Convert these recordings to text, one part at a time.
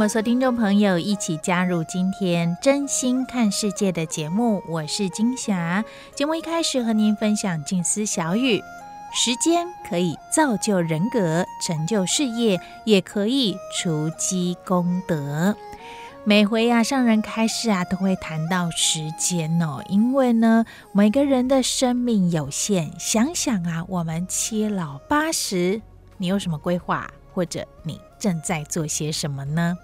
们所有听众朋友一起加入今天真心看世界的节目，我是金霞。节目一开始和您分享静思小语：时间可以造就人格、成就事业，也可以除积功德。每回呀、啊，上人开示啊，都会谈到时间哦，因为呢，每个人的生命有限。想想啊，我们七老八十，你有什么规划？或者你？正在做些什么呢？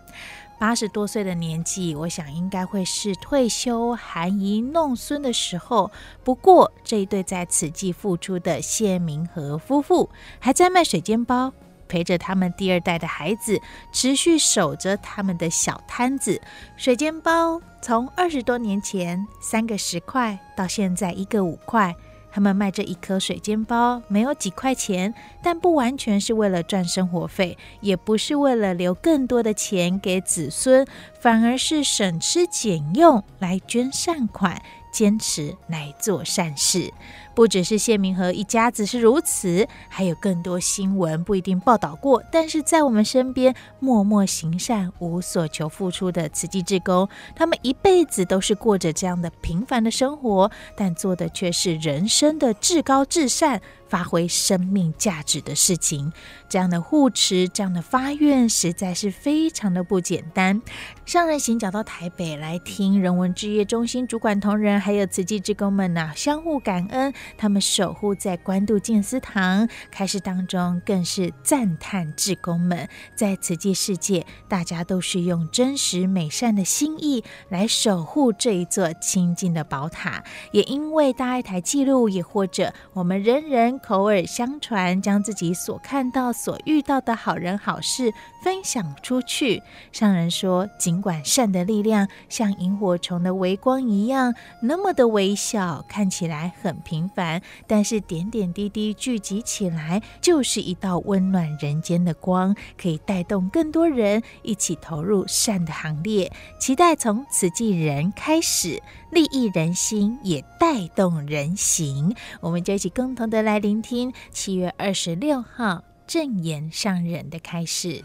八十多岁的年纪，我想应该会是退休含饴弄孙的时候。不过，这一对在慈济付出的谢明和夫妇，还在卖水煎包，陪着他们第二代的孩子，持续守着他们的小摊子。水煎包从二十多年前三个十块，到现在一个五块。他们卖这一颗水煎包没有几块钱，但不完全是为了赚生活费，也不是为了留更多的钱给子孙，反而是省吃俭用来捐善款，坚持来做善事。不只是谢明和一家子是如此，还有更多新闻不一定报道过，但是在我们身边默默行善、无所求付出的慈济志工，他们一辈子都是过着这样的平凡的生活，但做的却是人生的至高至善。发挥生命价值的事情，这样的护持，这样的发愿，实在是非常的不简单。上人行脚到台北来听人文志业中心主管同仁，还有慈济志工们呐、相互感恩，他们守护在关渡建思堂。开示当中更是赞叹志工们在此际世界，大家都是用真实美善的心意来守护这一座清净的宝塔。也因为大爱台记录，也或者我们人人。口耳相传，将自己所看到、所遇到的好人好事分享出去。上人说，尽管善的力量像萤火虫的微光一样，那么的微小，看起来很平烦，但是点点滴滴聚集起来，就是一道温暖人间的光，可以带动更多人一起投入善的行列。期待从慈济人开始。利益人心，也带动人行。我们就一起共同的来聆听七月二十六号正言上人的开始。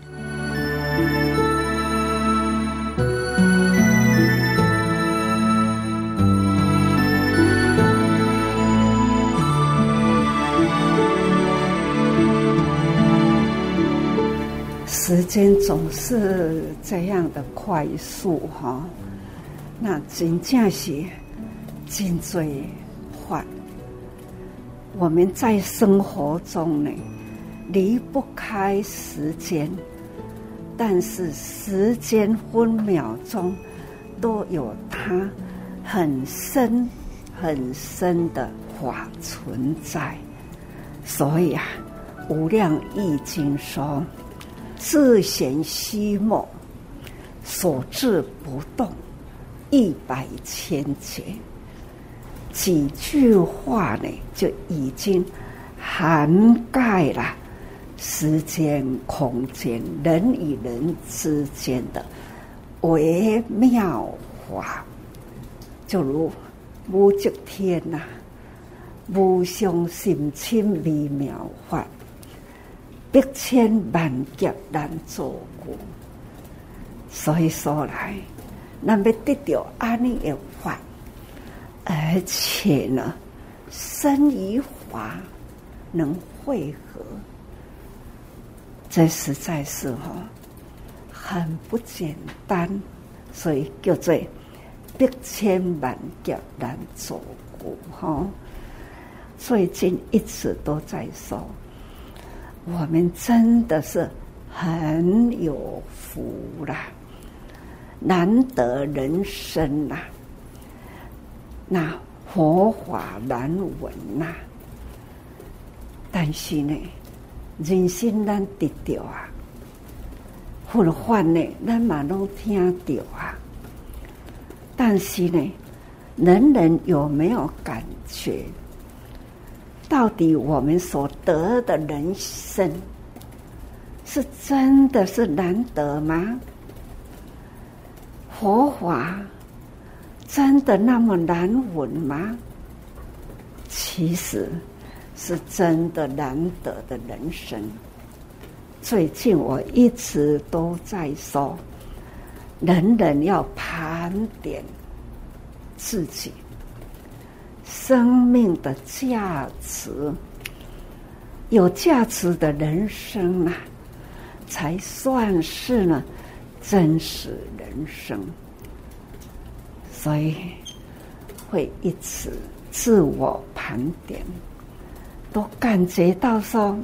时间总是这样的快速，哈。那真正是真最快。我们在生活中呢，离不开时间，但是时间分秒钟都有它很深很深的法存在。所以啊，《无量义经》说：“自闲息默，所至不动。”一百千劫，几句话呢，就已经涵盖了时间、空间、人与人之间的微妙法。就如武则天呐，无上甚深微妙法，百千万劫难做过。所以说来。那么得到阿弥陀佛，而且呢，身与法能汇合，这实在是哈很不简单，所以叫做百千万劫难做过。哈，最近一直都在说，我们真的是很有福啦，难得人生呐，那佛法难闻呐，但是呢，人心难得到啊。佛法呢，咱嘛拢听到啊，但是呢，人人有没有感觉？到底我们所得的人生，是真的是难得吗？佛法真的那么难闻吗？其实是真的难得的人生。最近我一直都在说，人人要盘点自己生命的价值，有价值的人生啊，才算是呢真实人生。所以会一直自我盘点，都感觉到说。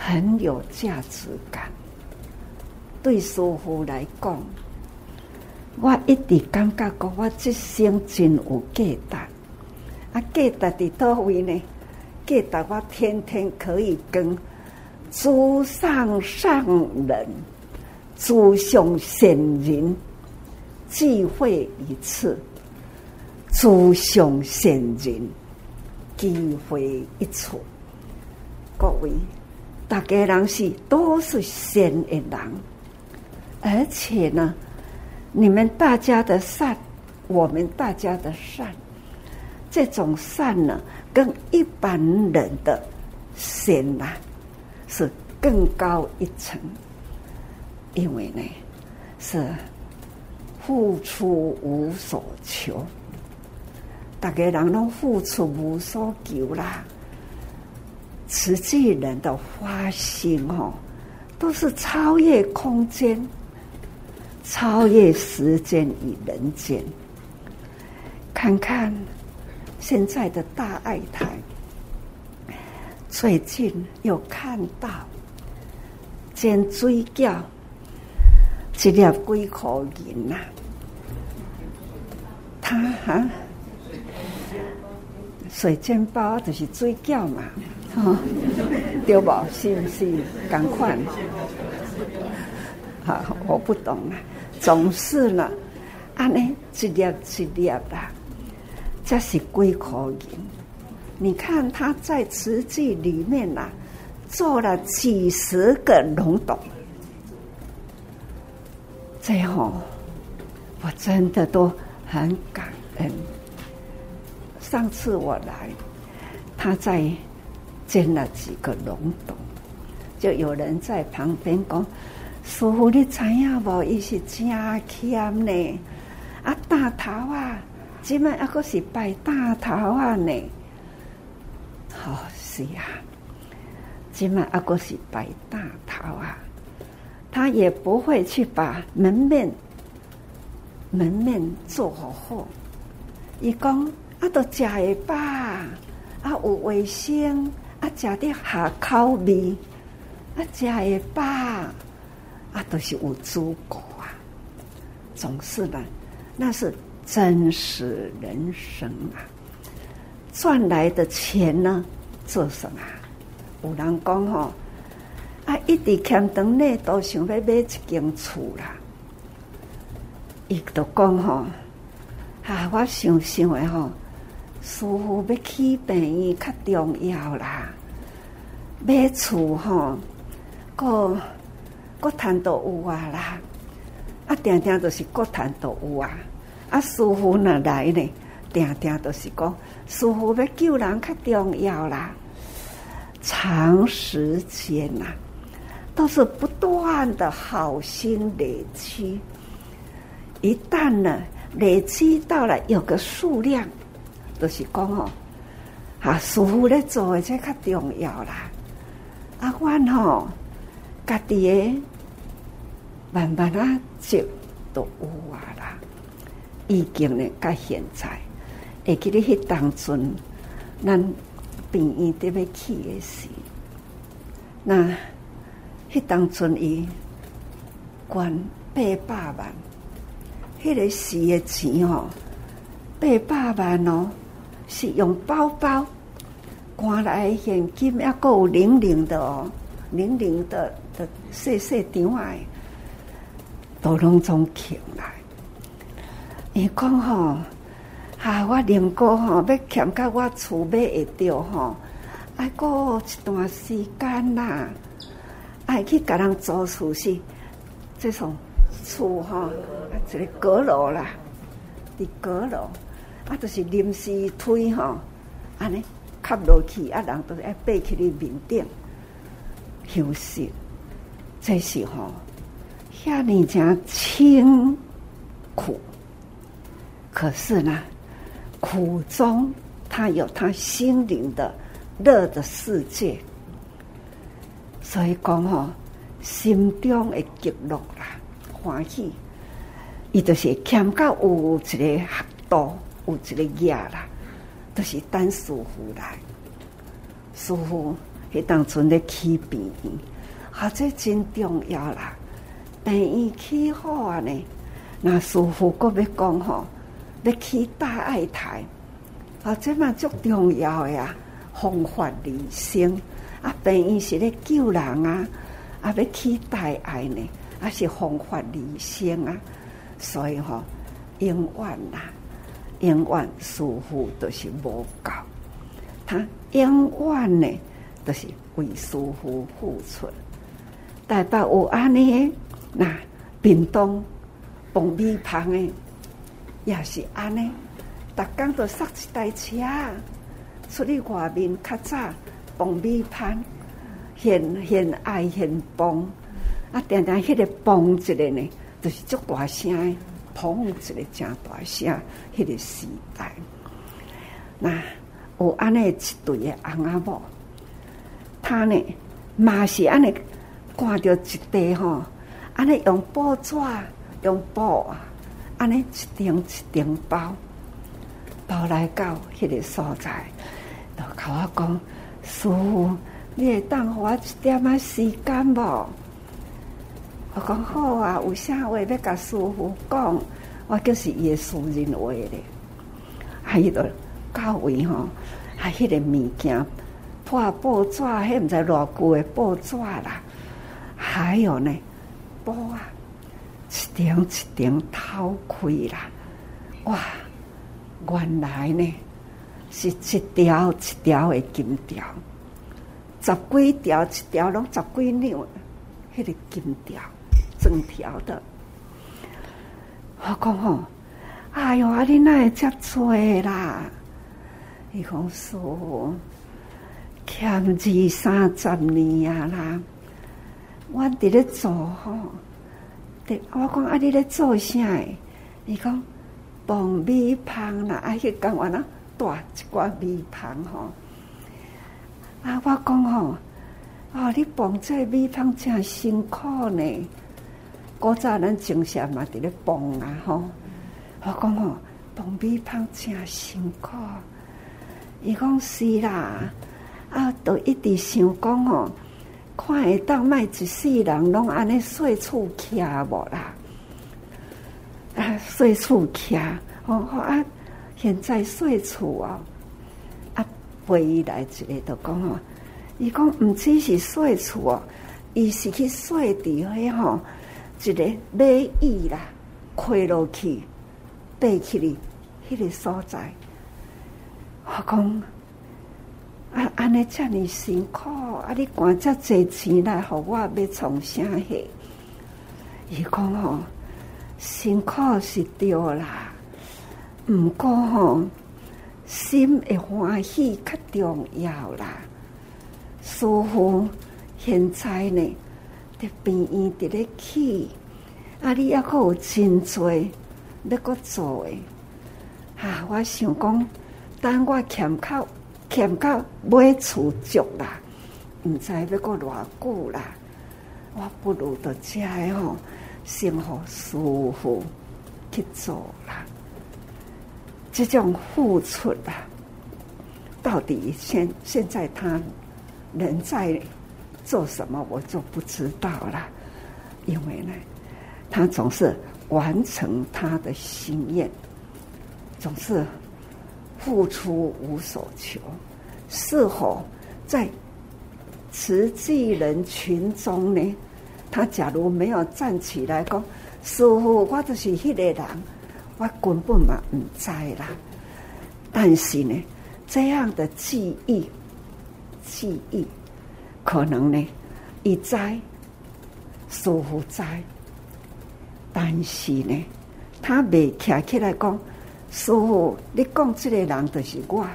很有价值感。对师傅来讲，我一直感觉讲我这生真有价值。啊，价值在哪位呢？价值我天天可以跟诸上上人、诸上善人聚会一次，诸上善人聚会一处，各位。大家人是都是善的人，而且呢，你们大家的善，我们大家的善，这种善呢，跟一般人的善呐，是更高一层，因为呢，是付出无所求，大家人都付出无所求啦。慈济人的发心哦，都是超越空间、超越时间与人间。看看现在的大爱台，最近又看到捡水饺，一粒几块银呐？他哈，水煎包就是水饺嘛。哦，对不？是不是？赶快！好，我不懂啊。总是呢，安尼一粒一粒的，这是几块银。你看他在瓷器里面呐、做了几十个龙洞，最后我真的都很感恩。上次我来，他在。建了几个龙洞，就有人在旁边讲：“师傅，你知影无？伊是真谦呢。啊，大头啊，今麦还阁是拜大头啊呢。好、哦、是啊，今麦还阁是拜大头啊。他也不会去把门面门面做好后，伊讲啊，都食会饱，啊有卫生。”啊，食的下口味，啊，食的饱，啊，都是有足够啊。总是呢，那是真实人生啊。赚来的钱呢，做什么？有人讲吼，啊，一直欠长呢，都想要买一间厝啦。伊都讲吼，啊，我想想的吼。师父要起病院较重要啦，买厝吼，个个谈都有啊啦，啊，定定都是个谈都有啊，啊，师傅哪来呢？定定都是讲，师傅要救人较重要啦，长时间呐，都是不断的好心累积，一旦呢累积到了有个数量。就是讲哦，啊，师傅咧做的才较重要啦。啊，阮吼家己的慢慢啊，就都有啊啦。已经呢，到现在，会记得迄当阵，咱病院得要去诶时，那迄当阵伊捐八百万，迄个时的钱哦，八百万哦，是用包包赶来诶现金，还佫有零零的哦，零零的的细细张啊，都拢总抢来。伊讲吼，哈，我宁哥吼要欠到我厝买会着吼，啊过一段时间啦，爱去甲人租厝是，这种厝吼，啊一个阁楼啦，伫阁楼，啊，就是临时推吼，安尼卡落去，啊，人都爱爬去你面顶休息，这是吼，遐尔正清苦。可是呢，苦中他有他心灵的乐的世界，所以讲吼，心中的极乐啦，欢喜，伊就是欠到有一个合度，有一个业啦，都、是等师傅来，师傅迄当阵咧起病院，啊，这真重要啦，病院起好啊呢，那师傅阁要讲吼。要去大爱台，啊，这嘛足重要呀！弘法利生啊，病院是咧救人啊，啊，要去大爱呢，啊是弘法利生啊，所以吼，永远呐，永远师父都是无够，他永远呢都是为师父付出。台北有安尼，那屏东爆米香诶。也是安尼，逐工都塞一台车出去外面，较早蹦米香，现现爱现蹦，啊，定定迄个蹦一个呢，就是足大声，砰一个正大声，迄个时代。那有安尼一对的翁仔某，他呢嘛是安尼挂着一块吼，安尼用布纸用布啊。安尼一顶一顶包，包来到迄个所在，就甲我讲：师父，你会当互我一点仔时间无？我讲好啊，有啥话要甲师父讲？我就是伊的私人话咧。还伊个到位吼，还迄个物件破报纸，迄毋知偌久的报纸啦，还有呢，布啊。一点一点掏开啦，哇！原来呢是一条一条的金条，十几条一条拢十几两，迄个金条整条的。我讲吼，哎哟，啊你哪会遮多啦？伊讲说，欠二三十年啊啦，我伫咧做吼。我讲啊，你咧做啥？伊讲爆米香啦，啊，去讲完啦，带一挂米香吼。啊，我讲吼，啊，你放这米香真辛苦呢。古早咱种啥嘛，伫咧放啊吼。我讲吼，爆米香真辛苦。伊讲是啦，啊，都一直想讲吼。看会当卖一世人拢安尼细厝徛无啦？啊，细厝徛哦啊！现在细厝哦，啊，陪伊来一个就讲哦，伊讲毋只是细厝哦，伊是去细伫迄吼一个马椅啦，开落去，爬起哩，迄个所在，我讲。啊，安尼遮尔辛苦，啊！你管遮济钱来，互我要从啥去？伊讲吼，辛苦是对啦，毋过吼，心会欢喜较重要啦。师父现在呢，伫病院伫咧起，啊！你抑阁有真济要阁做诶。啊！我想讲，等我欠靠。欠到买厝足啦，毋知要过偌久啦。我不如到遮个吼，先和师父去做了。这种付出啊，到底现现在他人在做什么，我就不知道了。因为呢，他总是完成他的心愿，总是付出无所求。是否在慈济人群中呢？他假如没有站起来讲，师父，我就是那个人，我根本嘛唔知啦。但是呢，这样的记忆，记忆可能呢，一在师父在，但是呢，他未站起来讲，师傅，你讲这个人就是我，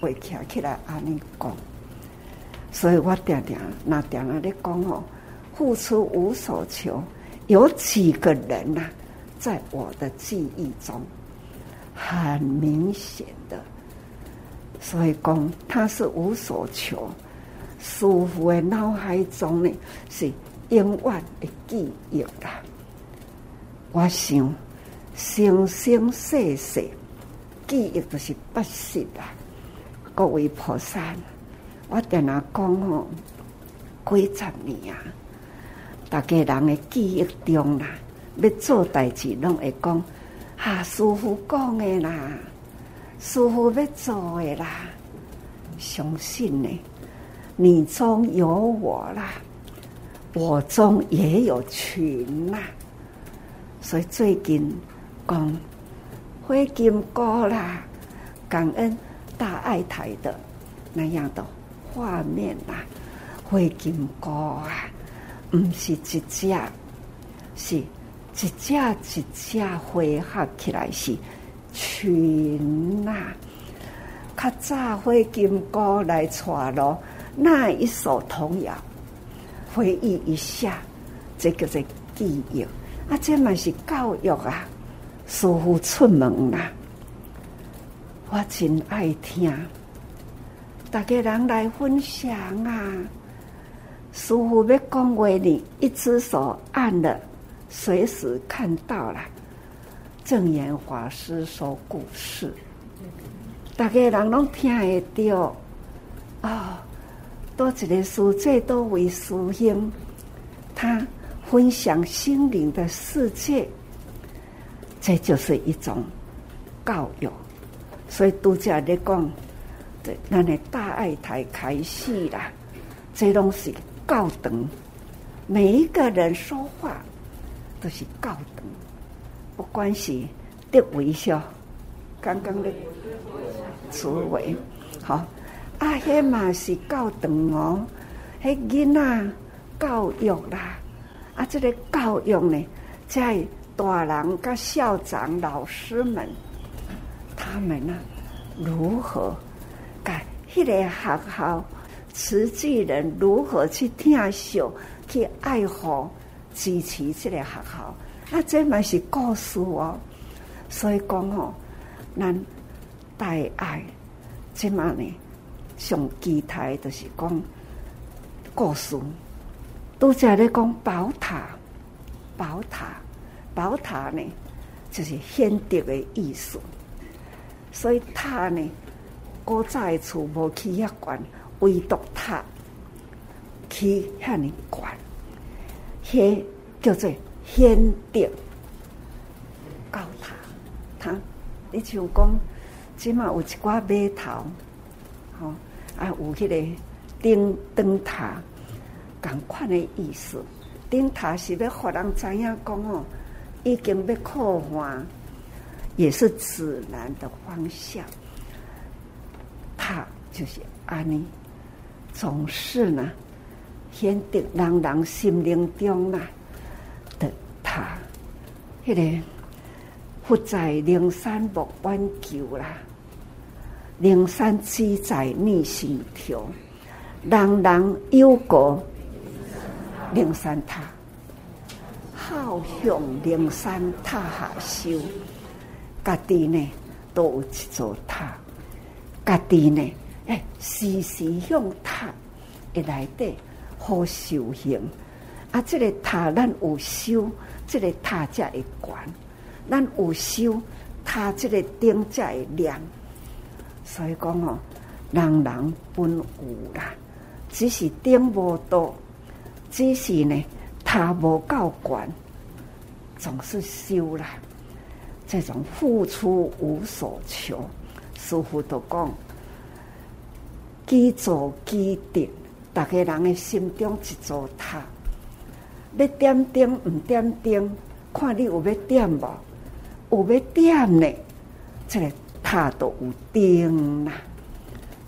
会站起来安尼讲。所以我常常那常常咧讲哦，付出无所求，有几个人呐、啊，在我的记忆中很明显的，所以讲他是无所求，师父的脑海中呢是永远的记忆啦。我想生生世世记忆都是不息的，各位菩萨。我跟他讲哦，几十年啊，大家人的记忆中啦，要做代志拢会讲，哈，师父讲的啦，师父要做的啦，相信呢，你中有我啦，我中也有群啦，所以最近讲灰金哥啦，感恩大爱台的那样的。画面啊，灰金菇啊，不是一只，是一只一只灰合起来是群啊。较早灰金菇来传咯，那一首童谣，回忆一下，这个是记忆啊，这嘛是教育啊，师傅出门啦，我真爱听。大家人来分享啊！师傅要讲话，你一只手按了，随时看到了。正言法师说故事，大家人拢听得到哦。多一个师姐，多为师兄，他分享心灵的世界，这就是一种教育。所以都在咧讲。那你大爱台开戏啦，这东西高等，每一个人说话都是高等，不管是的微笑，刚刚的词尾，好，啊，迄嘛是高等哦，迄囡仔教育啦，啊，这个教育呢，在大人跟校长老师们，他们呢如何？一个学校，慈济人如何去听秀，去爱护、支持这个学校？啊，这嘛是故事哦。所以讲哦，咱大爱，这嘛呢，上期待就是讲故事。都在咧讲宝塔，宝塔，宝塔呢，就是显德的意思。所以塔呢。古早的厝无起遐悬，唯独塔起遐尼悬，迄叫做显德高塔。塔，你像讲，即马有一寡码头，吼啊有迄个灯灯塔，共款的意思。灯塔是要互人知影讲哦，已经要靠岸，也是指南的方向。他就是安尼，总是呢，显得人人心灵中啊的他，迄、那个佛在灵山莫弯求啦，灵山只在你心头，人人有过灵山塔，好向灵山塔下修，家己呢都有一座塔。家己呢？哎，时时向塔一来的好修行啊，这个塔咱有修，这个塔才会悬；咱有修，塔这个顶才会亮。所以讲哦，人人本有啦，只是顶无多，只是呢塔无够悬，总是修啦。这种付出无所求，师傅都讲，基础基定，大家人的心中一座塔。要点灯唔点灯，看你有要点无？有要点呢？这个塔都有灯啦，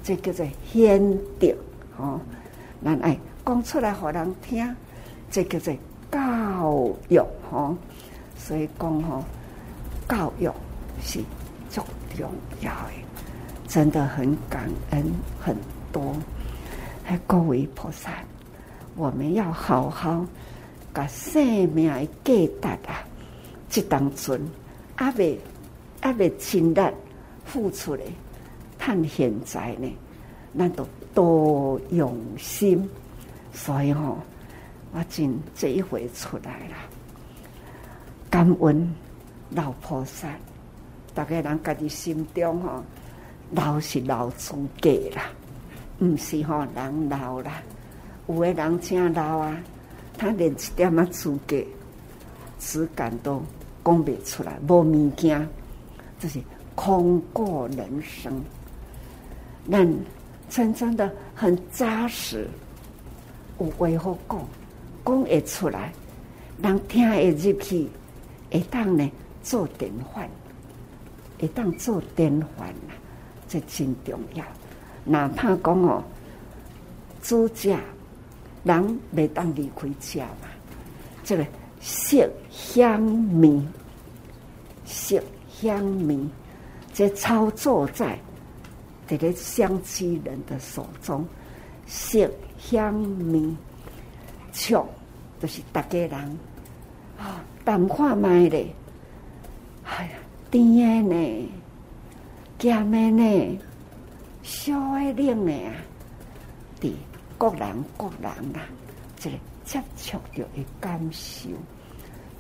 这叫做显德哦。咱爱讲出来，互人听，这叫做教育哦。所以讲吼。教育是最重要的，真的很感恩很多。还各位菩萨，我们要好好把生命的价值啊，这当中阿未阿未尽力付出的，趁现在呢，咱都多用心。所以吼，我今这一回出来了，感恩。老菩萨，大家人家己心中吼，老是老资格啦，毋是吼人老啦。有诶人真老啊，他连一点啊资格、质感都讲不出来，无物件，就是空过人生。咱真正的很扎实，有话好讲，讲会出来，人听会入去，会当呢。做典范，一旦做典范啊，这真重要。哪怕讲哦，主家人未当离开家嘛，这个色香味，色香味，这操作在这个香积人的手中，色香味，触就是大家人啊，淡化卖的。哎呀，甜的呢，咸的呢，烧的冷的啊，对，各人各人啦，这个接触到的感受，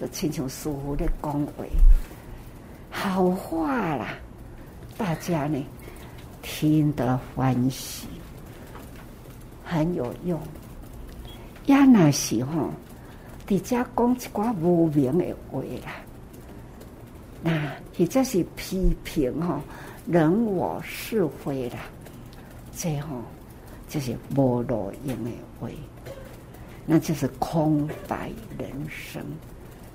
就亲像师父的讲话，好话啦，大家呢听得欢喜，很有用。亚那时候，底下讲一寡无名的话啦。那或者是批评哈，人我是非啦，这吼就是无路用的话，那就是空白人生。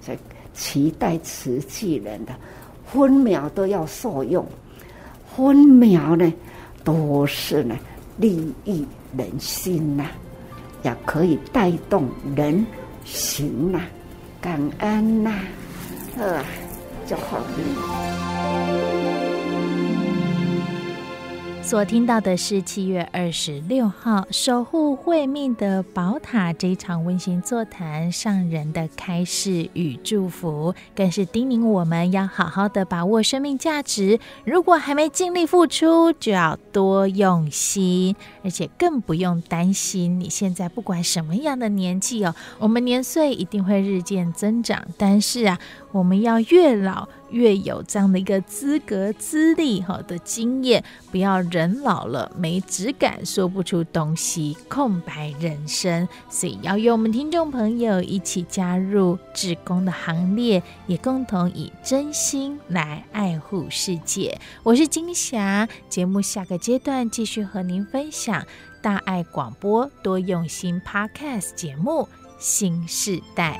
所以期待慈济人的分秒都要受用，分秒呢都是呢利益人心呐，也可以带动人行呐，感恩呐，呃。就好了所听到的是七月二十六号守护慧命的宝塔这一场温馨座谈，上人的开示与祝福，更是叮咛我们要好好的把握生命价值。如果还没尽力付出，就要多用心，而且更不用担心你现在不管什么样的年纪哦，我们年岁一定会日渐增长，但是啊。我们要越老越有这样的一个资格、资历哈的经验，不要人老了没质感，说不出东西，空白人生。所以要约我们听众朋友一起加入志工的行列，也共同以真心来爱护世界。我是金霞，节目下个阶段继续和您分享大爱广播多用心 Podcast 节目新世代。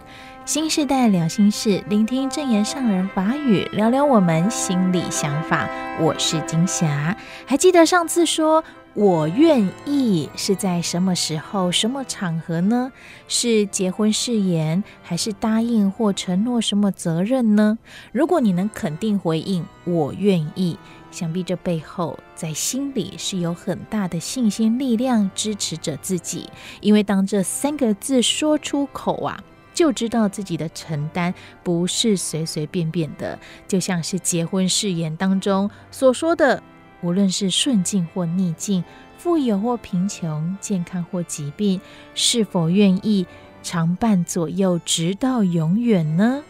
新时代聊心事，聆听证言上人法语，聊聊我们心里想法。我是金霞，还记得上次说我愿意是在什么时候、什么场合呢？是结婚誓言，还是答应或承诺什么责任呢？如果你能肯定回应我愿意，想必这背后在心里是有很大的信心力量支持着自己，因为当这三个字说出口啊。就知道自己的承担不是随随便便的，就像是结婚誓言当中所说的，无论是顺境或逆境，富有或贫穷，健康或疾病，是否愿意常伴左右，直到永远呢？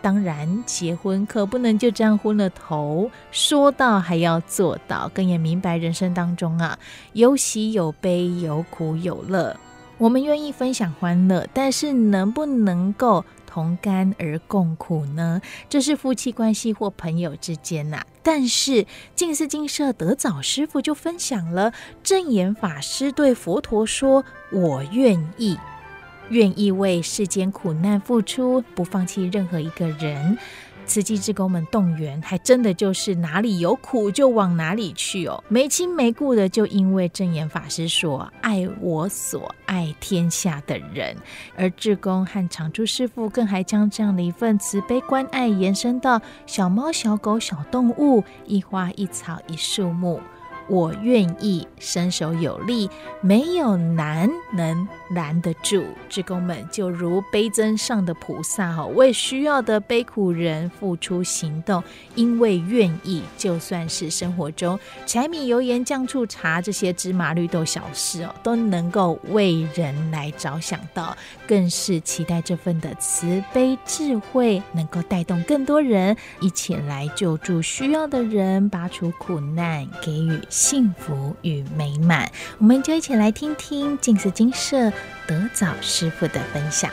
当然，结婚可不能就这样昏了头，说到还要做到，更也明白人生当中啊，有喜有悲，有苦有乐。我们愿意分享欢乐，但是能不能够同甘而共苦呢？这是夫妻关系或朋友之间呐、啊。但是静思精舍德早师父就分享了证严法师对佛陀说：“我愿意，愿意为世间苦难付出，不放弃任何一个人。”慈济志工们动员，还真的就是哪里有苦就往哪里去哦，没亲没故的，就因为证严法师说爱我所爱天下的人，而志工和常住师傅更还将这样的一份慈悲关爱延伸到小猫小狗小动物，一花一草一树木。我愿意伸手有力，没有难能拦得住。职工们就如悲增上的菩萨哈，为需要的悲苦人付出行动，因为愿意，就算是生活中柴米油盐酱醋茶这些芝麻绿豆小事哦，都能够为人来着想到，更是期待这份的慈悲智慧能够带动更多人一起来救助需要的人，拔除苦难，给予。幸福与美满，我们就一起来听听静思精舍德早师傅的分享。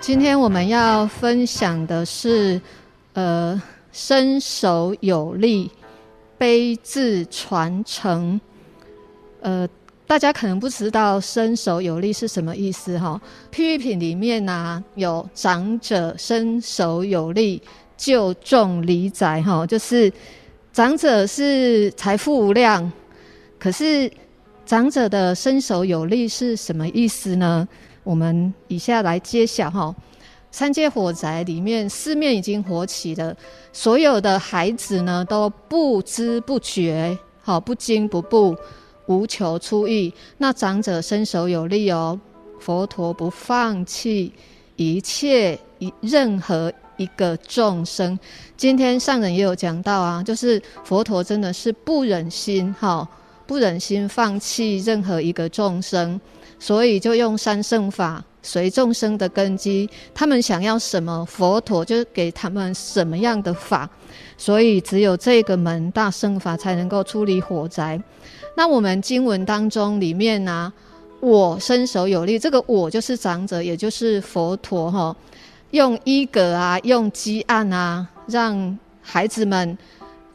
今天我们要分享的是，呃，身手有力，悲字传承，呃。大家可能不知道“身手有力”是什么意思哈？譬喻品里面呢、啊、有长者身手有力，救众离宅哈，就是长者是财富无量，可是长者的身手有力是什么意思呢？我们以下来揭晓哈。三界火宅里面四面已经火起了，所有的孩子呢都不知不觉，好不惊不怖。无求出益，那长者身手有力哦。佛陀不放弃一切一任何一个众生。今天上人也有讲到啊，就是佛陀真的是不忍心哈，不忍心放弃任何一个众生，所以就用三圣法随众生的根基，他们想要什么，佛陀就给他们什么样的法，所以只有这个门大圣法才能够出离火灾。那我们经文当中里面呢、我身手有力，这个我就是长者，也就是佛陀哈，用衣格啊，用积案啊，让孩子们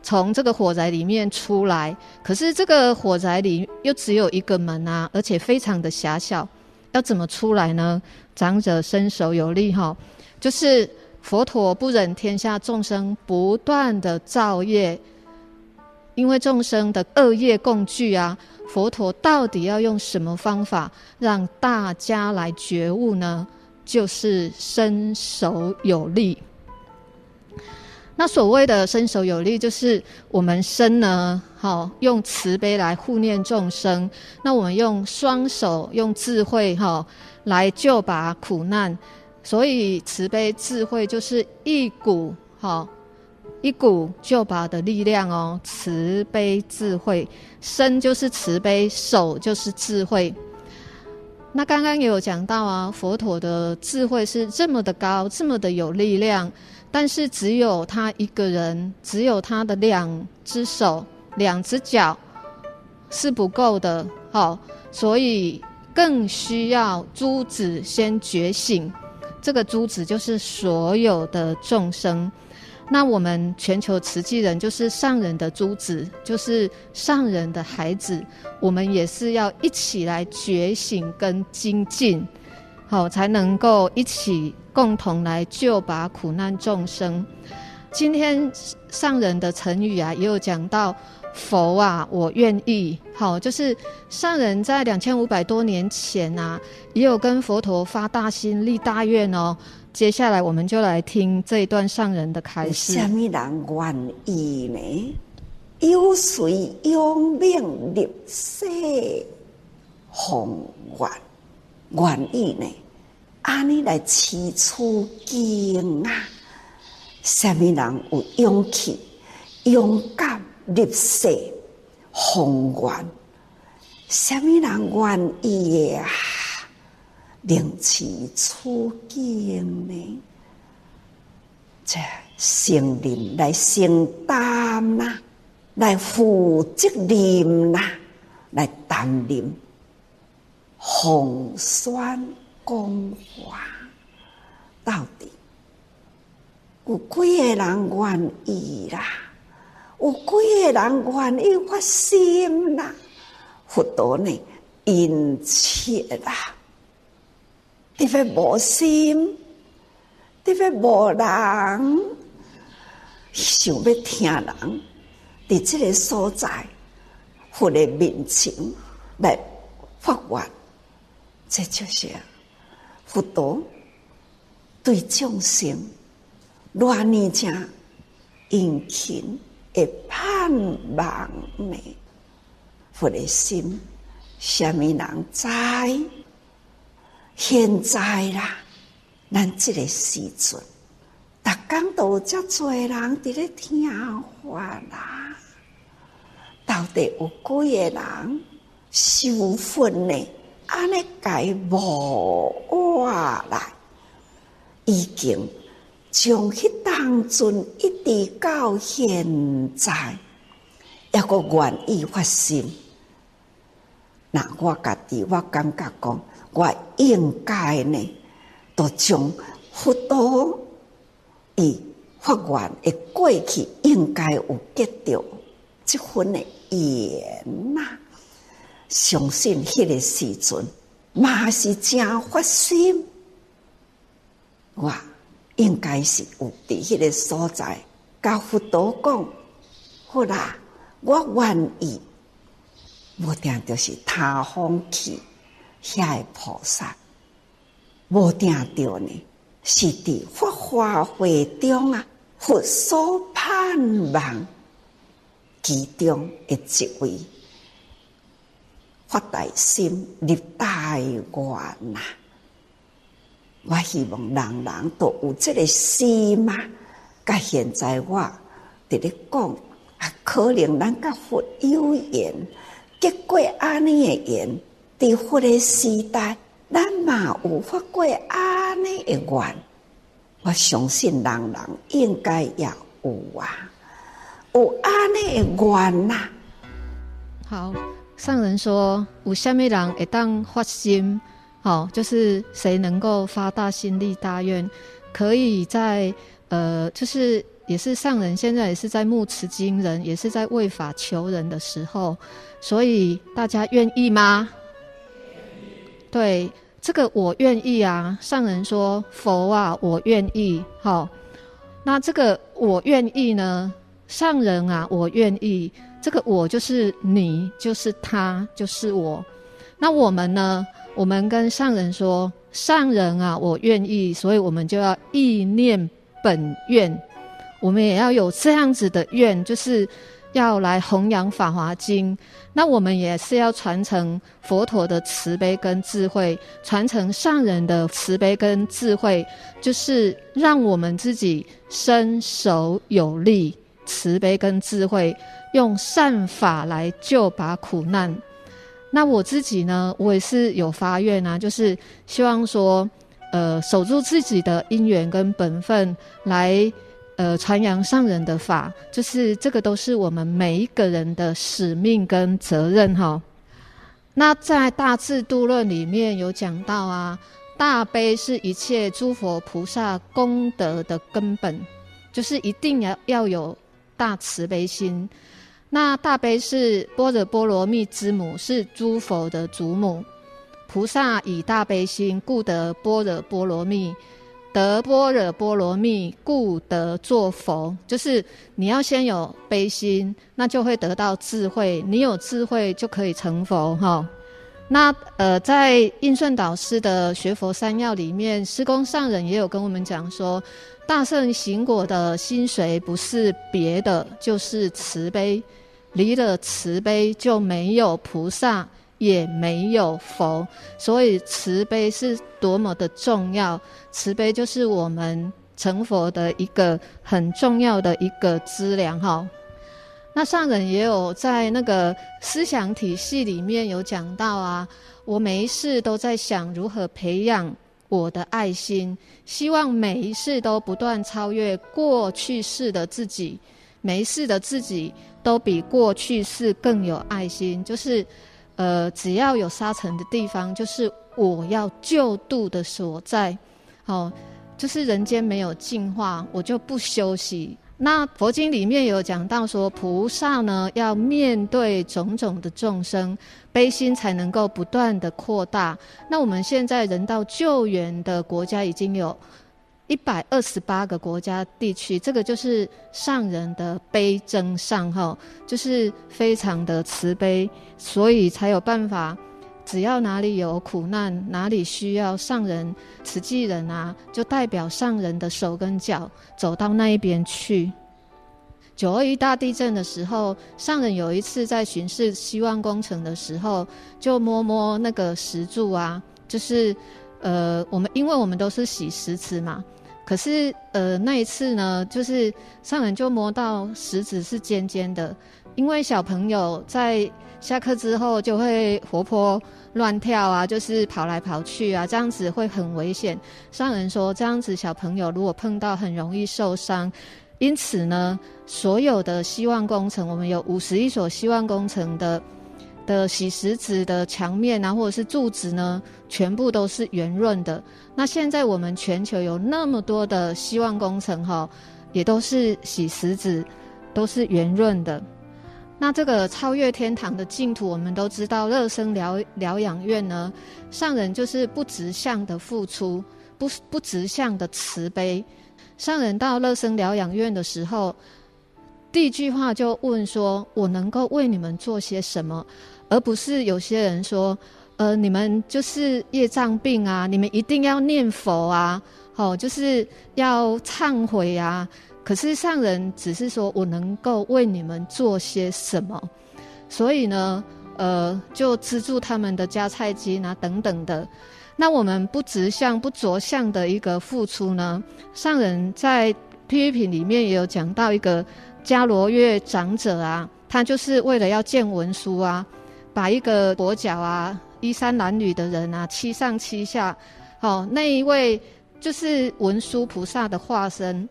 从这个火宅里面出来。可是这个火宅里又只有一个门啊，而且非常的狭小，要怎么出来呢？长者身手有力哈，就是佛陀不忍天下众生不断的造业。因为众生的恶业共聚啊，佛陀到底要用什么方法让大家来觉悟呢？就是身手有力。那所谓的身手有力，就是我们身呢，好用慈悲来护念众生；那我们用双手用智慧哈来救拔苦难。所以慈悲智慧就是一股哈。一股救拔的力量哦，慈悲智慧，身就是慈悲，手就是智慧。那刚刚也有讲到啊，佛陀的智慧是这么的高，这么的有力量，但是只有他一个人，只有他的两只手、两只脚是不够的，好，所以更需要诸子先觉醒。这个诸子就是所有的众生。那我们全球慈济人就是上人的珠子，就是上人的孩子，我们也是要一起来觉醒跟精进，好，才能够一起共同来救拔苦难众生。今天上人的成语啊，也有讲到佛啊，我愿意，好，就是上人在两千五百多年前啊，也有跟佛陀发大心立大愿哦。接下来我们就来听这一段上人的开示。什么人愿意呢？有谁用命立誓宏愿愿意呢？安尼来持出经啊？什么人有勇气、勇敢立誓宏愿？什么人愿意啊？灵持此经呢？这圣灵来承担呐，来负责任呐，来担任弘宣讲话，到底有几个人愿意啦？有几个人愿意发心啦？佛陀呢？殷切啦！你会无心，你会无人，想要听人，伫这个所在，佛的面前来发愿，这就是佛陀对众生偌尼正殷勤的盼望呢？佛的心，虾米人知？现在啦，咱这个时阵，逐工都遮多人伫咧听话啦。到底有几个人受训呢？安尼改无话啦，已经从迄当阵一直到现在，抑搁愿意发心。那我家己，我感觉讲。我应该呢，都将佛陀以发愿的过去，应该有结着这份的缘呐。相信迄个时阵，嘛是真发心，我应该是有伫迄个所在，甲佛陀讲，好啦，我愿意，无定就是他方去。遐个菩萨无定着呢，是伫法华会中啊，佛所盼望其中的一位发大心立大愿呐。我希望人人都有这个心嘛。甲现在我伫咧讲，啊，可能咱甲佛有缘，结果安尼诶缘。在佛的时代，咱嘛有发过安尼的愿，我相信人人应该也有啊，有安尼的愿呐。好，上人说，有虾米人会当发心？好，就是谁能够发大心立大愿，可以在呃，就是也是上人现在也是在募慈经人，也是在为法求人的时候，所以大家愿意吗？对这个我愿意啊，上人说佛啊，我愿意。好，那这个我愿意呢？上人啊，我愿意。这个我就是你，就是他，就是我。那我们呢？我们跟上人说，上人啊，我愿意。所以我们就要意念本愿，我们也要有这样子的愿，就是要来弘扬《法华经》，那我们也是要传承佛陀的慈悲跟智慧，传承上人的慈悲跟智慧，就是让我们自己身手有力，慈悲跟智慧，用善法来救拔苦难。那我自己呢，我也是有发愿啊，就是希望说，呃，守住自己的因缘跟本分来。呃，传扬上人的法，就是这个都是我们每一个人的使命跟责任哈。那在《大智度论》里面有讲到啊，大悲是一切诸佛菩萨功德的根本，就是一定要要有大慈悲心。那大悲是般若波罗蜜之母，是诸佛的祖母。菩萨以大悲心，故得般若波罗蜜。得般若波罗蜜，故得作佛。就是你要先有悲心，那就会得到智慧。你有智慧，就可以成佛。哈，那呃，在印顺导师的学佛三要里面，师公上人也有跟我们讲说，大圣行果的心髓不是别的，就是慈悲。离了慈悲，就没有菩萨。也没有佛，所以慈悲是多么的重要。慈悲就是我们成佛的一个很重要的一个资粮哈。那上人也有在那个思想体系里面有讲到啊，我每一世都在想如何培养我的爱心，希望每一世都不断超越过去世的自己，每一世的自己都比过去世更有爱心，就是。呃，只要有沙尘的地方，就是我要救度的所在。哦，就是人间没有净化，我就不休息。那佛经里面有讲到说，菩萨呢要面对种种的众生，悲心才能够不断的扩大。那我们现在人道救援的国家已经有。一百二十八个国家地区，这个就是上人的悲增上哈，就是非常的慈悲，所以才有办法。只要哪里有苦难，哪里需要上人慈济人啊，就代表上人的手跟脚走到那一边去。九二一大地震的时候，上人有一次在巡视希望工程的时候，就摸摸那个石柱啊，就是呃，我们因为我们都是洗石子嘛。可是，呃，那一次呢，就是上人就摸到石子是尖尖的，因为小朋友在下课之后就会活泼乱跳啊，就是跑来跑去啊，这样子会很危险。上人说，这样子小朋友如果碰到很容易受伤，因此呢，所有的希望工程，我们有五十一所希望工程的。的洗石子的墙面啊，或者是柱子呢，全部都是圆润的。那现在我们全球有那么多的希望工程哈，也都是洗石子，都是圆润的。那这个超越天堂的净土，我们都知道，乐生疗疗养院呢，上人就是不直向的付出，不不直向的慈悲。上人到乐生疗养院的时候，第一句话就问说：“我能够为你们做些什么？”而不是有些人说，呃，你们就是业障病啊，你们一定要念佛啊，好，就是要忏悔啊。可是上人只是说我能够为你们做些什么，所以呢，呃，就资助他们的加菜金啊等等的。那我们不直向不着相的一个付出呢，上人在批品里面也有讲到一个迦罗月长者啊，他就是为了要见文殊啊。把一个跛脚啊、衣衫褴褛的人啊，七上七下，哦，那一位就是文殊菩萨的化身，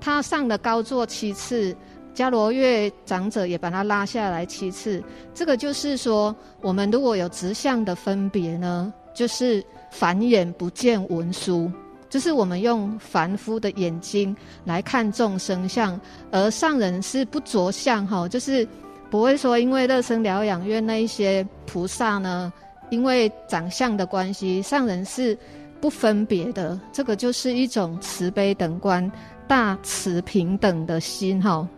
他上了高座七次，迦罗月长者也把他拉下来七次。这个就是说，我们如果有直相的分别呢，就是凡眼不见文殊，就是我们用凡夫的眼睛来看众生相，而上人是不着相，哈，就是。不会说，因为乐生疗养院那一些菩萨呢，因为长相的关系，上人是不分别的。这个就是一种慈悲等观、大慈平等的心哈。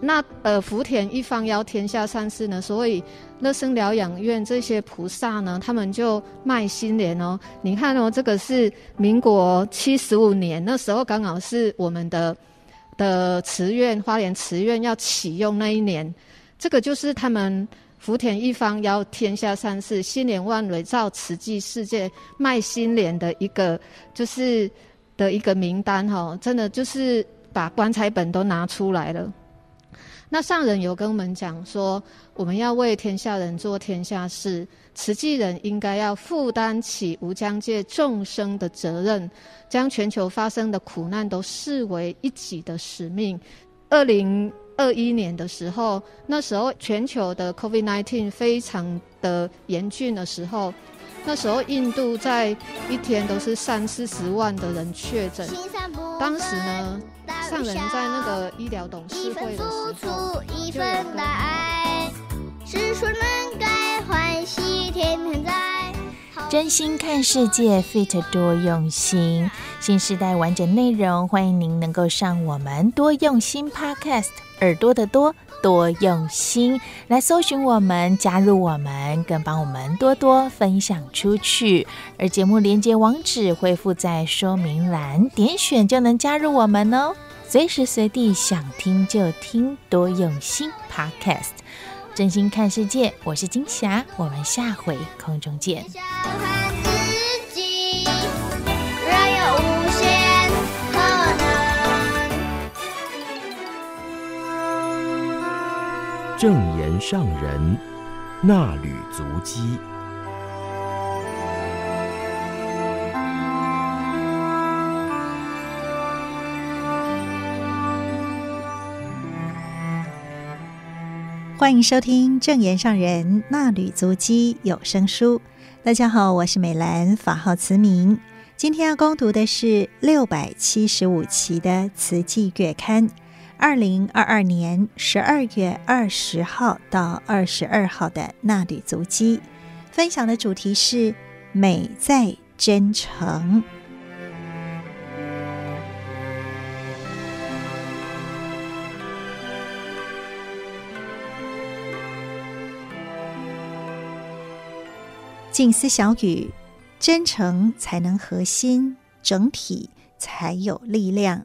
那呃，福田一方邀天下善事呢，所以乐生疗养院这些菩萨呢，他们就卖心莲哦。你看哦，这个是民国七十五年，那时候刚好是我们的。的慈院花莲慈院要启用那一年，这个就是他们福田一方邀天下善事，新年万蕊造慈济世界卖新莲的一个就是的一个名单哈，真的就是把棺材本都拿出来了。那上人有跟我们讲说，我们要为天下人做天下事，慈济人应该要负担起无疆界众生的责任，将全球发生的苦难都视为一己的使命。二零二一年的时候，那时候全球的 COVID-19 非常的严峻的时候。那时候，印度在一天都是三四十万的人确诊。当时呢，上人在那个医疗董事会的时候，就有真心看世界，Fit 多用心，新时代完整内容，欢迎您能够上我们多用心 Podcast，耳朵的多。多用心来搜寻我们，加入我们，更帮我们多多分享出去。而节目连接网址会附在说明栏，点选就能加入我们哦。随时随地想听就听，多用心 Podcast，真心看世界。我是金霞，我们下回空中见。正言上人那履足迹。欢迎收听正言上人那履足迹有声书。大家好，我是美兰，法号慈明。今天要攻读的是六百七十五期的《慈济月刊》。二零二二年十二月二十号到二十二号的衲履足迹，分享的主题是美在真诚。静思小语：真诚才能核心，整体才有力量。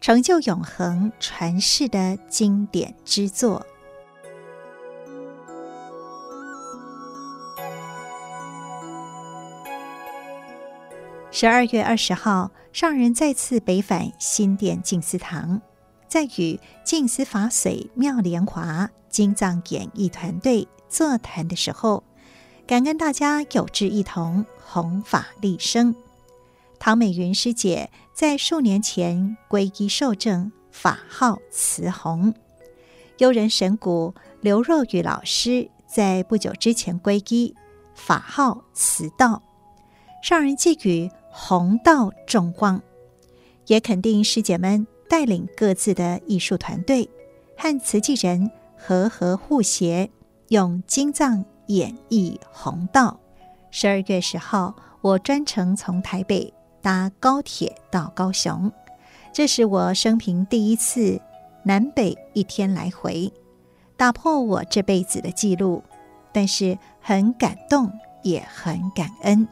成就永恒传世的经典之作。十二月二十号，上人再次北返新店静思堂，在与静思法水妙莲华金藏演艺团队座谈的时候，感恩大家有志一同，弘法利生。唐美云师姐在数年前皈依受证，法号慈弘；悠人神谷刘若雨老师在不久之前皈依，法号慈道。上人寄语弘道众光，也肯定师姐们带领各自的艺术团队和慈济人和和互协，用经藏演绎弘道。十二月十号，我专程从台北。搭高铁到高雄，这是我生平第一次南北一天来回，打破我这辈子的记录。但是很感动，也很感恩。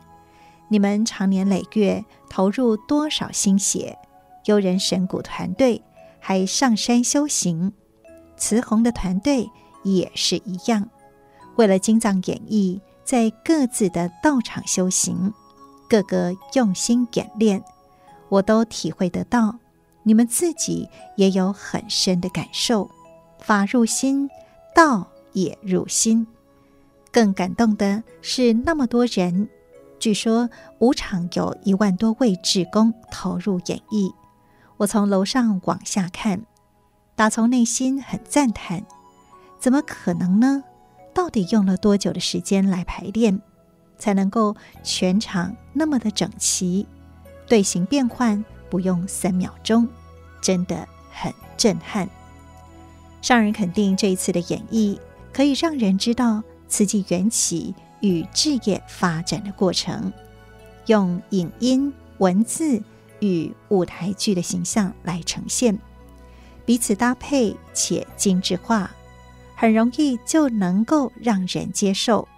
你们长年累月投入多少心血，悠人神谷团队还上山修行，慈红的团队也是一样，为了经藏演绎，在各自的道场修行。个个用心演练，我都体会得到。你们自己也有很深的感受，法入心，道也入心。更感动的是，那么多人，据说五场有一万多位志工投入演绎。我从楼上往下看，打从内心很赞叹：怎么可能呢？到底用了多久的时间来排练？才能够全场那么的整齐，队形变换不用三秒钟，真的很震撼。上人肯定这一次的演绎，可以让人知道慈济缘起与志业发展的过程，用影音、文字与舞台剧的形象来呈现，彼此搭配且精致化，很容易就能够让人接受。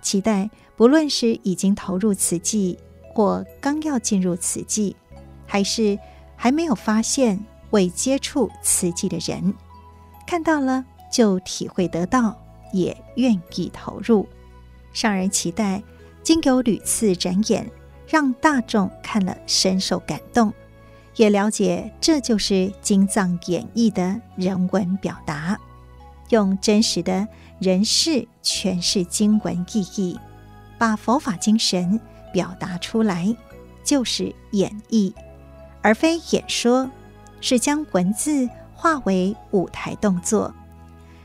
期待。不论是已经投入慈济，或刚要进入慈济，还是还没有发现未接触慈济的人，看到了就体会得到，也愿意投入。上人期待经由屡次展演，让大众看了深受感动，也了解这就是经藏演绎的人文表达，用真实的人事诠释经文意义，把佛法精神表达出来，就是演绎，而非演说，是将文字化为舞台动作，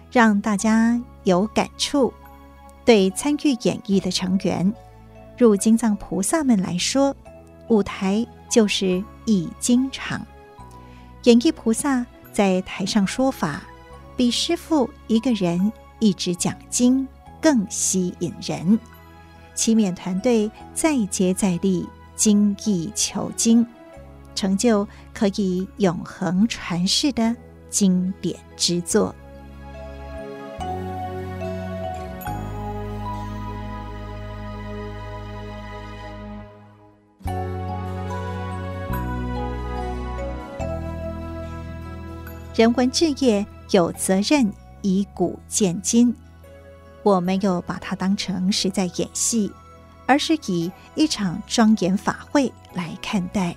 让大家有感触。对参与演绎的成员，如经藏菩萨们来说，舞台就是译经场。演绎菩萨在台上说法，比师父一个人一直讲经更吸引人。祈勉团队再接再厉，精益求精，成就可以永恒传世的经典之作。人文志业有责任以古鉴今，我没有把它当成是在演戏，而是以一场庄严法会来看待，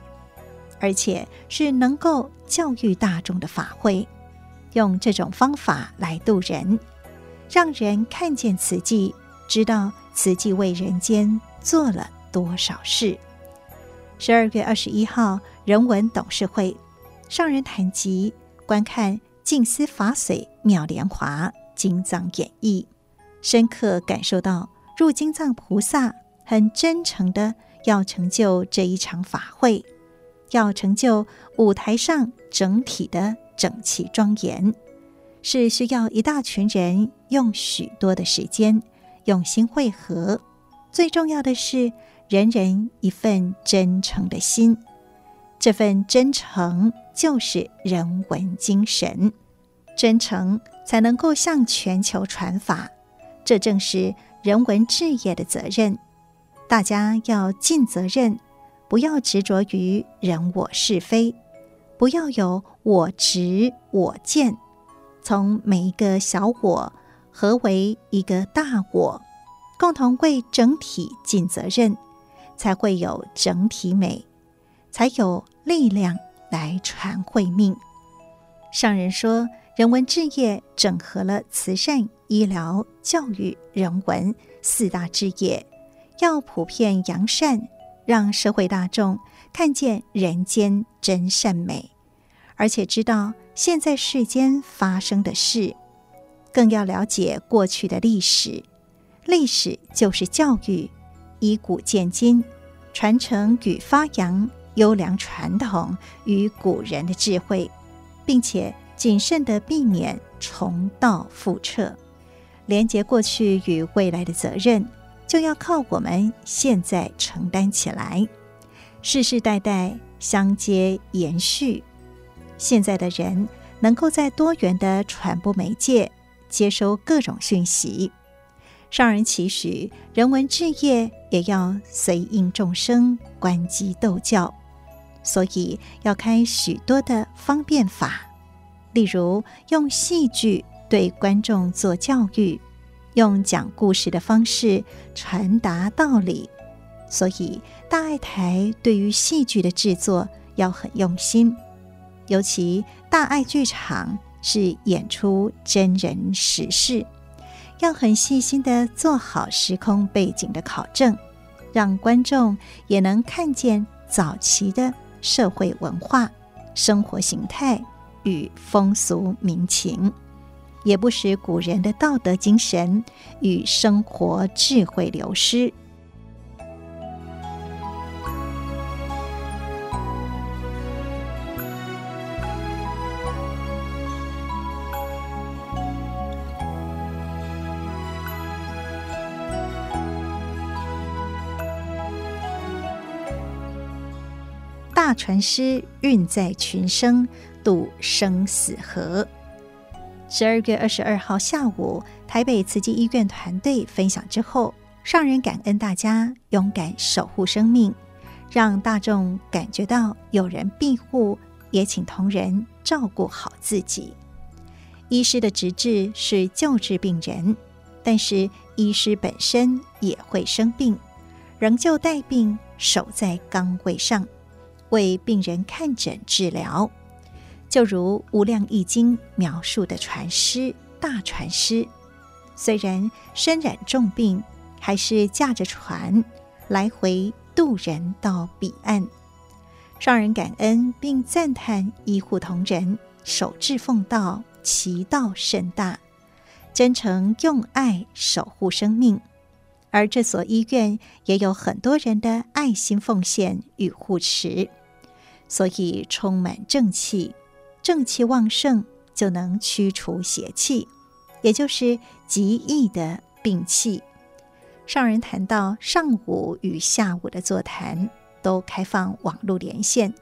而且是能够教育大众的法会，用这种方法来度人，让人看见慈济，知道慈济为人间做了多少事。十二月二十一号，人文董事会上人谈及。观看静思法髓妙莲华金藏演义，深刻感受到入经藏菩萨很真诚的要成就这一场法会，要成就舞台上整体的整齐庄严，是需要一大群人用许多的时间用心汇合，最重要的是人人一份真诚的心。这份真诚就是人文精神，真诚才能够向全球传法。这正是人文志业的责任。大家要尽责任，不要执着于人我是非，不要有我执我见，从每一个小我合为一个大我，共同为整体尽责任，才会有整体美，才有。力量来传慧命。上人说，人文志业整合了慈善、医疗、教育、人文四大志业，要普遍扬善，让社会大众看见人间真善美，而且知道现在世间发生的事，更要了解过去的历史。历史就是教育，以古鉴今，传承与发扬。优良传统与古人的智慧，并且谨慎地避免重蹈覆辙，连接过去与未来的责任，就要靠我们现在承担起来，世世代代相接延续。现在的人能够在多元的传播媒介接收各种讯息，让人期许人文置业也要随应众生，关机斗教。所以要开许多的方便法，例如用戏剧对观众做教育，用讲故事的方式传达道理。所以大爱台对于戏剧的制作要很用心，尤其大爱剧场是演出真人实事，要很细心的做好时空背景的考证，让观众也能看见早期的。社会文化、生活形态与风俗民情，也不使古人的道德精神与生活智慧流失。大船师运载群生，渡生死河。十二月二十二号下午，台北慈济医院团队分享之后，上人感恩大家勇敢守护生命，让大众感觉到有人庇护，也请同仁照顾好自己。医师的职志是救治病人，但是医师本身也会生病，仍旧带病守在岗位上，为病人看诊治疗。就如《无量义经》描述的船师大船师，虽然身染重病，还是驾着船来回渡人到彼岸。让人感恩并赞叹医护同仁守志奉道，其道甚大，真诚用爱守护生命。而这所医院也有很多人的爱心奉献与护持，所以充满正气，正气旺盛就能驱除邪气，也就是极易的病气。上人谈到上午与下午的座谈。都开放网络连线，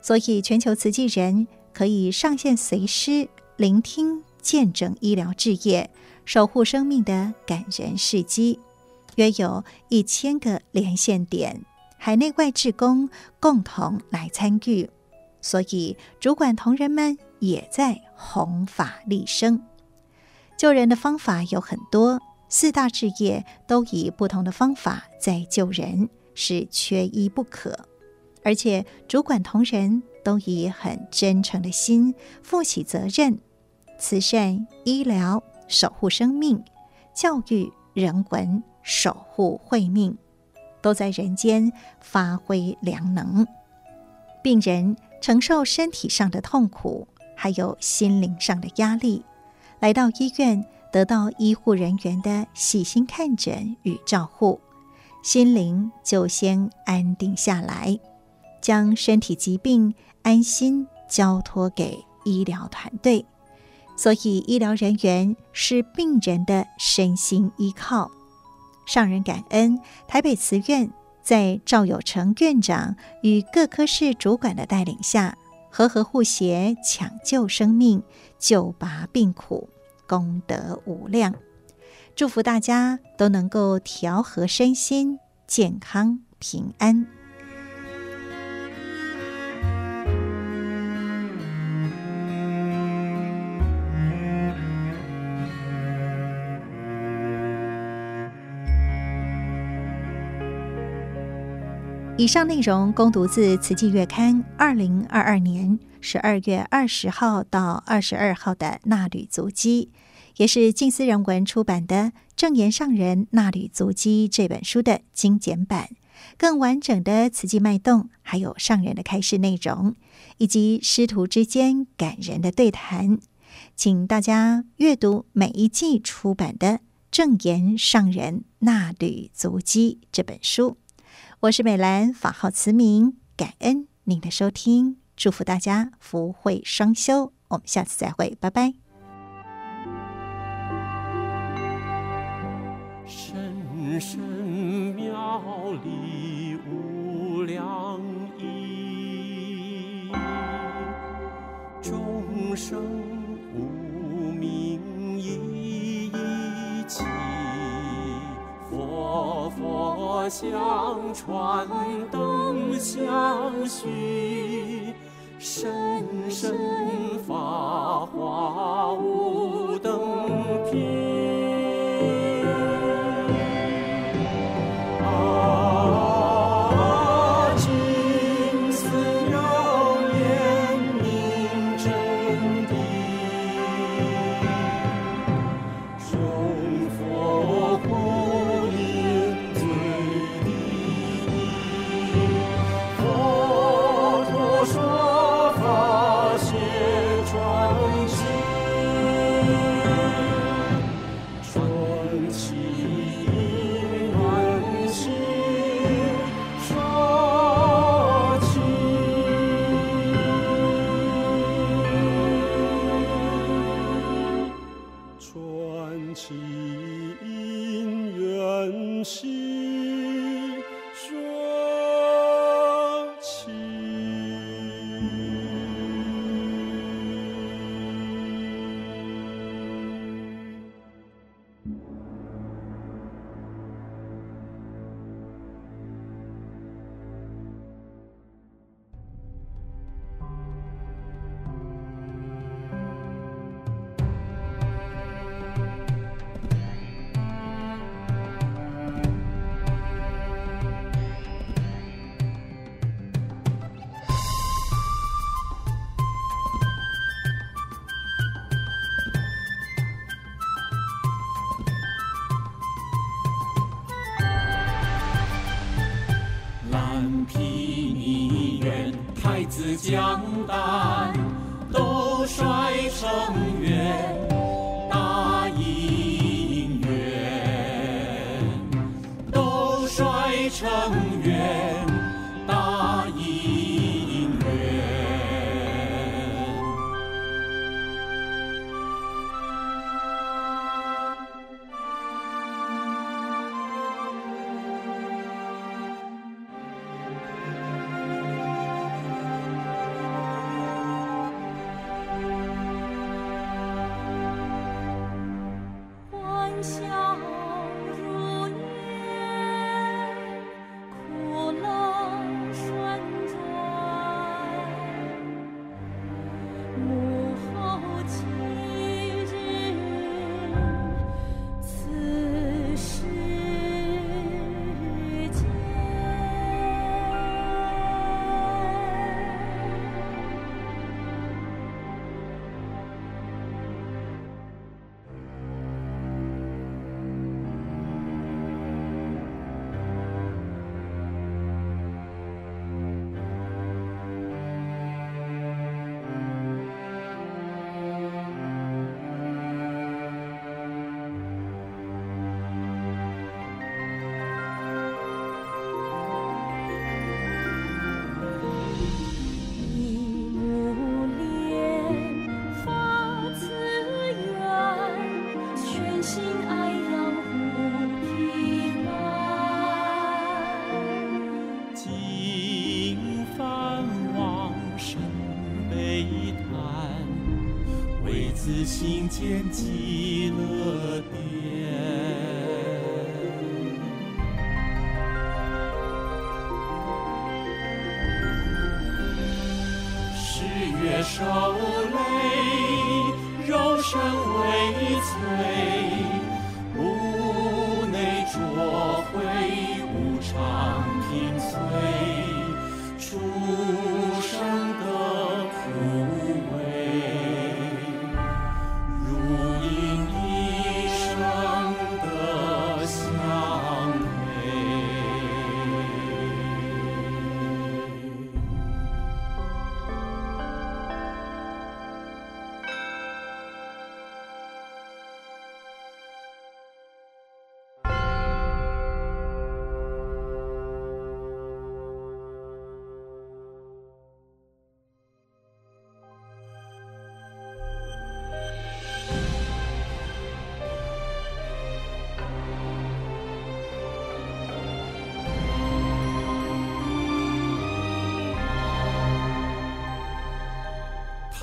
所以全球慈济人可以上线随师聆听、见证医疗志业、守护生命的感人事迹。约有一千个连线点，海内外志工共同来参与，所以主管同仁们也在弘法利生。救人的方法有很多，四大志业都以不同的方法在救人。是缺一不可，而且主管同仁都以很真诚的心负起责任，慈善、医疗、守护生命、教育、人文、守护慧命，都在人间发挥良能。病人承受身体上的痛苦，还有心灵上的压力，来到医院得到医护人员的细心看诊与照护。心灵就先安定下来，将身体疾病安心交托给医疗团队。所以，医疗人员是病人的身心依靠。上人感恩台北慈院在赵有成院长与各科室主管的带领下，和和护协，抢救生命，救拔病苦，功德无量。祝福大家都能够调和身心，健康平安。以上内容供读自《慈济月刊》二零二二年十二月二十号到二十二号的纳履足迹。也是静思人文出版的《正言上人纳履足迹》这本书的精简版，更完整的慈济脉动，还有上人的开示内容，以及师徒之间感人的对谈，请大家阅读每一季出版的《正言上人纳履足迹》这本书。我是美兰，法号慈明，感恩您的收听，祝福大家福慧双修，我们下次再会，拜拜。深深妙理无量意，众生佛像传灯相续，深深法华无等品。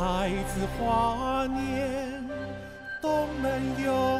太子华年，东门游